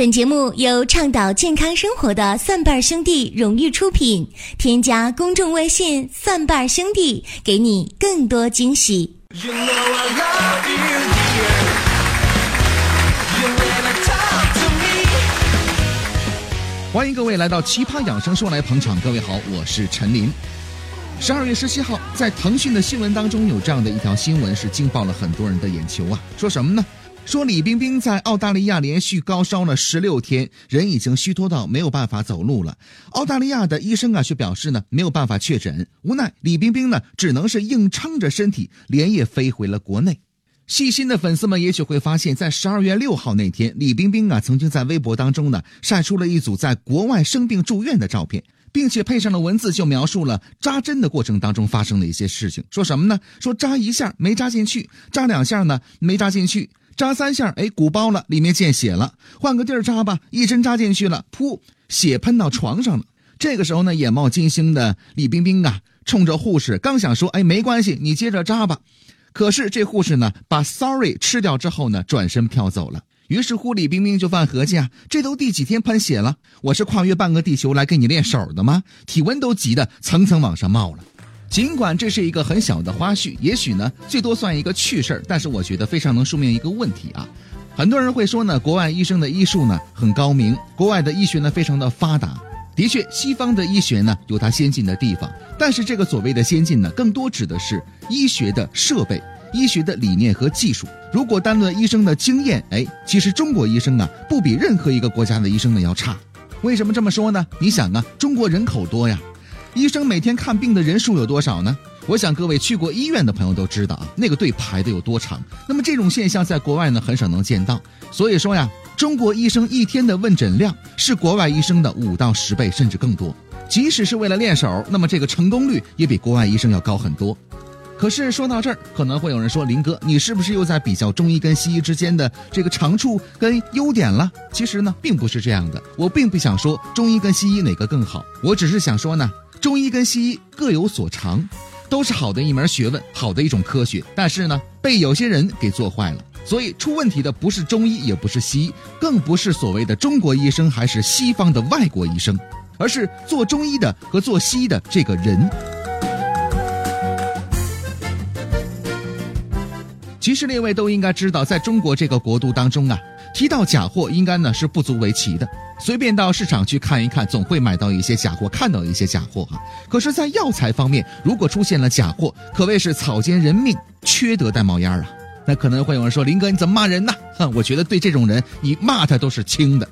本节目由倡导健康生活的蒜瓣兄弟荣誉出品。添加公众微信“蒜瓣兄弟”，给你更多惊喜。You know you, 欢迎各位来到《奇葩养生说》来捧场。各位好，我是陈林。十二月十七号，在腾讯的新闻当中有这样的一条新闻，是惊爆了很多人的眼球啊！说什么呢？说李冰冰在澳大利亚连续高烧了十六天，人已经虚脱到没有办法走路了。澳大利亚的医生啊却表示呢没有办法确诊，无奈李冰冰呢只能是硬撑着身体连夜飞回了国内。细心的粉丝们也许会发现，在十二月六号那天，李冰冰啊曾经在微博当中呢晒出了一组在国外生病住院的照片，并且配上了文字，就描述了扎针的过程当中发生的一些事情。说什么呢？说扎一下没扎进去，扎两下呢没扎进去。扎三下，哎，鼓包了，里面见血了。换个地儿扎吧，一针扎进去了，噗，血喷到床上了。这个时候呢，眼冒金星的李冰冰啊，冲着护士刚想说，哎，没关系，你接着扎吧。可是这护士呢，把 sorry 吃掉之后呢，转身飘走了。于是乎，李冰冰就犯合计啊，这都第几天喷血了？我是跨越半个地球来跟你练手的吗？体温都急得层层往上冒了。尽管这是一个很小的花絮，也许呢最多算一个趣事儿，但是我觉得非常能说明一个问题啊。很多人会说呢，国外医生的医术呢很高明，国外的医学呢非常的发达。的确，西方的医学呢有它先进的地方，但是这个所谓的先进呢，更多指的是医学的设备、医学的理念和技术。如果单论医生的经验，哎，其实中国医生啊不比任何一个国家的医生呢要差。为什么这么说呢？你想啊，中国人口多呀。医生每天看病的人数有多少呢？我想各位去过医院的朋友都知道啊，那个队排的有多长。那么这种现象在国外呢很少能见到。所以说呀，中国医生一天的问诊量是国外医生的五到十倍甚至更多。即使是为了练手，那么这个成功率也比国外医生要高很多。可是说到这儿，可能会有人说林哥，你是不是又在比较中医跟西医之间的这个长处跟优点了？其实呢，并不是这样的。我并不想说中医跟西医哪个更好，我只是想说呢。中医跟西医各有所长，都是好的一门学问，好的一种科学。但是呢，被有些人给做坏了。所以出问题的不是中医，也不是西医，更不是所谓的中国医生，还是西方的外国医生，而是做中医的和做西医的这个人。其实列位都应该知道，在中国这个国度当中啊。提到假货，应该呢是不足为奇的。随便到市场去看一看，总会买到一些假货，看到一些假货哈。可是，在药材方面，如果出现了假货，可谓是草菅人命，缺德带冒烟啊。那可能会有人说，林哥你怎么骂人呢？哼，我觉得对这种人，你骂他都是轻的。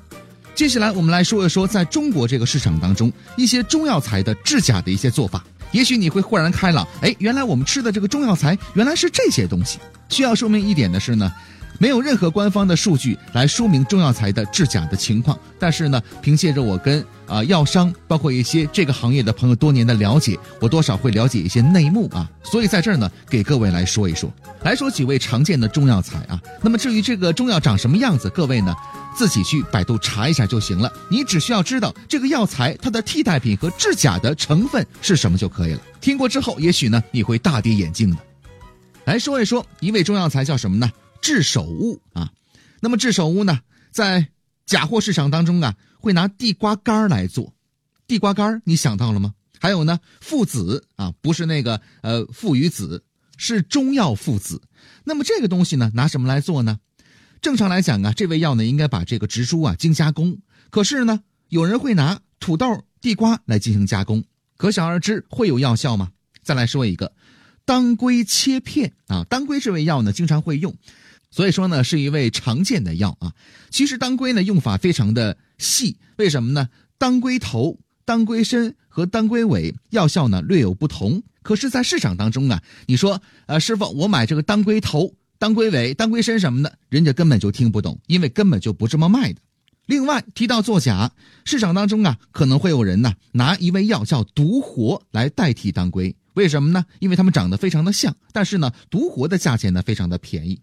接下来我们来说一说，在中国这个市场当中，一些中药材的制假的一些做法。也许你会豁然开朗，哎，原来我们吃的这个中药材原来是这些东西。需要说明一点的是呢。没有任何官方的数据来说明中药材的制假的情况，但是呢，凭借着我跟啊药商，包括一些这个行业的朋友多年的了解，我多少会了解一些内幕啊，所以在这儿呢，给各位来说一说，来说几位常见的中药材啊。那么至于这个中药长什么样子，各位呢自己去百度查一下就行了，你只需要知道这个药材它的替代品和制假的成分是什么就可以了。听过之后，也许呢你会大跌眼镜的。来说一说一味中药材叫什么呢？制手乌啊，那么制手乌呢，在假货市场当中啊，会拿地瓜干来做。地瓜干你想到了吗？还有呢，附子啊，不是那个呃父与子，是中药附子。那么这个东西呢，拿什么来做呢？正常来讲啊，这味药呢，应该把这个植株啊精加工。可是呢，有人会拿土豆、地瓜来进行加工，可想而知会有药效吗？再来说一个，当归切片啊，当归这味药呢，经常会用。所以说呢，是一味常见的药啊。其实当归呢用法非常的细，为什么呢？当归头、当归身和当归尾药效呢略有不同。可是，在市场当中啊，你说，呃，师傅，我买这个当归头、当归尾、当归身什么的，人家根本就听不懂，因为根本就不这么卖的。另外提到作假，市场当中啊，可能会有人呢拿一味药叫独活来代替当归，为什么呢？因为它们长得非常的像，但是呢，独活的价钱呢非常的便宜。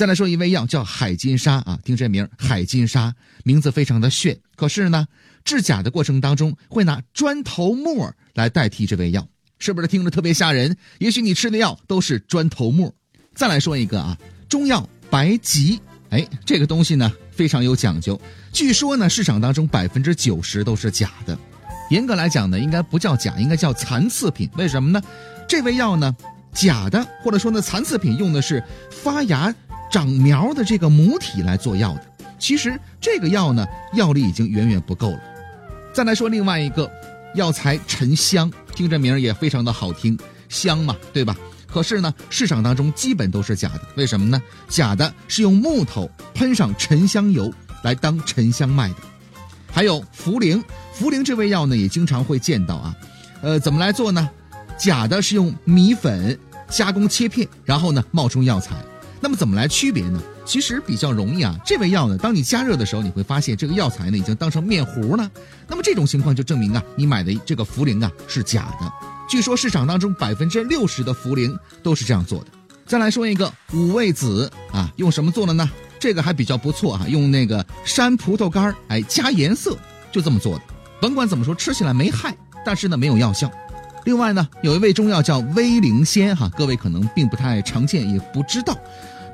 再来说一味药叫海金沙啊，听这名海金沙名字非常的炫。可是呢，制假的过程当中会拿砖头沫来代替这味药，是不是听着特别吓人？也许你吃的药都是砖头沫。再来说一个啊，中药白及哎，这个东西呢非常有讲究，据说呢市场当中百分之九十都是假的。严格来讲呢，应该不叫假，应该叫残次品。为什么呢？这味药呢，假的或者说呢残次品用的是发芽长苗的这个母体来做药的。其实这个药呢，药力已经远远不够了。再来说另外一个药材沉香，听这名儿也非常的好听，香嘛，对吧？可是呢，市场当中基本都是假的。为什么呢？假的是用木头喷上沉香油来当沉香卖的。还有茯苓，茯苓这味药呢，也经常会见到啊。呃，怎么来做呢？假的是用米粉加工切片，然后呢冒充药材。那么怎么来区别呢？其实比较容易啊。这味药呢，当你加热的时候，你会发现这个药材呢已经当成面糊了。那么这种情况就证明啊，你买的这个茯苓啊是假的。据说市场当中百分之六十的茯苓都是这样做的。再来说一个五味子啊，用什么做的呢？这个还比较不错啊，用那个山葡萄干儿，哎，加颜色，就这么做的。甭管怎么说，吃起来没害，但是呢没有药效。另外呢，有一味中药叫威灵仙哈，各位可能并不太常见，也不知道，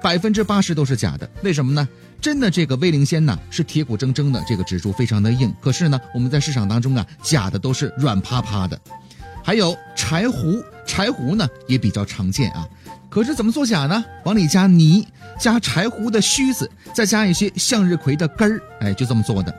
百分之八十都是假的。为什么呢？真的这个威灵仙呢是铁骨铮铮的，这个指柱非常的硬。可是呢，我们在市场当中啊，假的都是软趴趴的。还有柴胡，柴胡呢也比较常见啊。可是怎么做假呢？往里加泥，加柴胡的须子，再加一些向日葵的根儿，哎，就这么做的。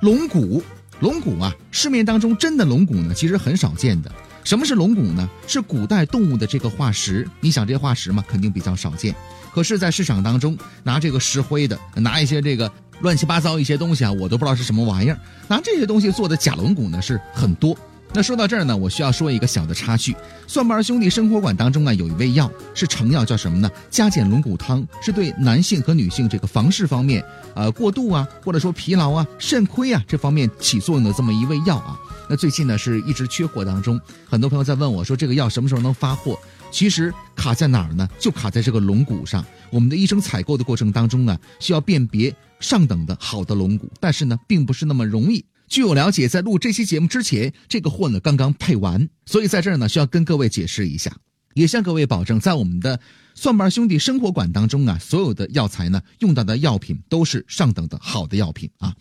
龙骨，龙骨啊，市面当中真的龙骨呢，其实很少见的。什么是龙骨呢？是古代动物的这个化石。你想这化石嘛，肯定比较少见。可是，在市场当中拿这个石灰的，拿一些这个乱七八糟一些东西啊，我都不知道是什么玩意儿，拿这些东西做的假龙骨呢，是很多。那说到这儿呢，我需要说一个小的插曲。蒜瓣兄弟生活馆当中啊，有一味药是成药，叫什么呢？加减龙骨汤，是对男性和女性这个房事方面，呃，过度啊，或者说疲劳啊、肾亏啊这方面起作用的这么一味药啊。那最近呢是一直缺货当中，很多朋友在问我说这个药什么时候能发货？其实卡在哪儿呢？就卡在这个龙骨上。我们的医生采购的过程当中呢，需要辨别上等的好的龙骨，但是呢，并不是那么容易。据我了解，在录这期节目之前，这个货呢刚刚配完，所以在这儿呢需要跟各位解释一下，也向各位保证，在我们的蒜瓣兄弟生活馆当中啊，所有的药材呢用到的药品都是上等的好的药品啊。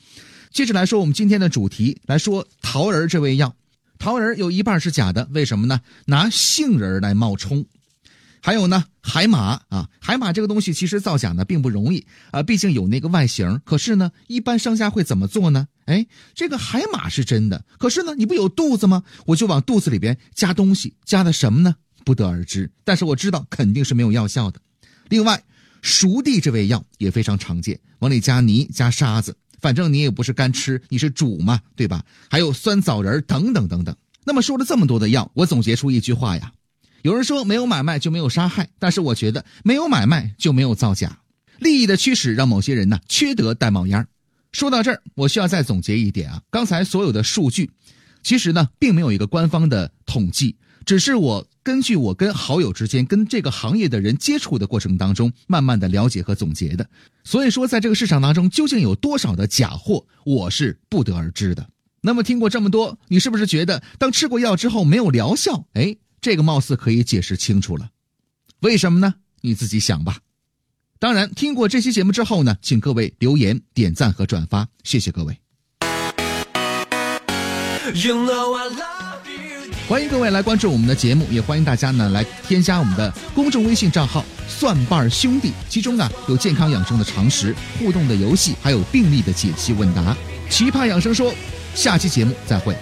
接着来说我们今天的主题，来说桃仁这味药，桃仁有一半是假的，为什么呢？拿杏仁来冒充。还有呢，海马啊，海马这个东西其实造假呢并不容易啊，毕竟有那个外形。可是呢，一般商家会怎么做呢？哎，这个海马是真的，可是呢，你不有肚子吗？我就往肚子里边加东西，加的什么呢？不得而知。但是我知道肯定是没有药效的。另外，熟地这味药也非常常见，往里加泥、加沙子，反正你也不是干吃，你是煮嘛，对吧？还有酸枣仁等等等等。那么说了这么多的药，我总结出一句话呀。有人说没有买卖就没有杀害，但是我觉得没有买卖就没有造假。利益的驱使让某些人呢缺德带冒烟说到这儿，我需要再总结一点啊，刚才所有的数据，其实呢并没有一个官方的统计，只是我根据我跟好友之间跟这个行业的人接触的过程当中，慢慢的了解和总结的。所以说，在这个市场当中究竟有多少的假货，我是不得而知的。那么听过这么多，你是不是觉得当吃过药之后没有疗效？哎。这个貌似可以解释清楚了，为什么呢？你自己想吧。当然，听过这期节目之后呢，请各位留言、点赞和转发，谢谢各位。欢迎各位来关注我们的节目，也欢迎大家呢来添加我们的公众微信账号“蒜瓣兄弟”，其中啊有健康养生的常识、互动的游戏，还有病例的解析问答。奇葩养生说，下期节目再会。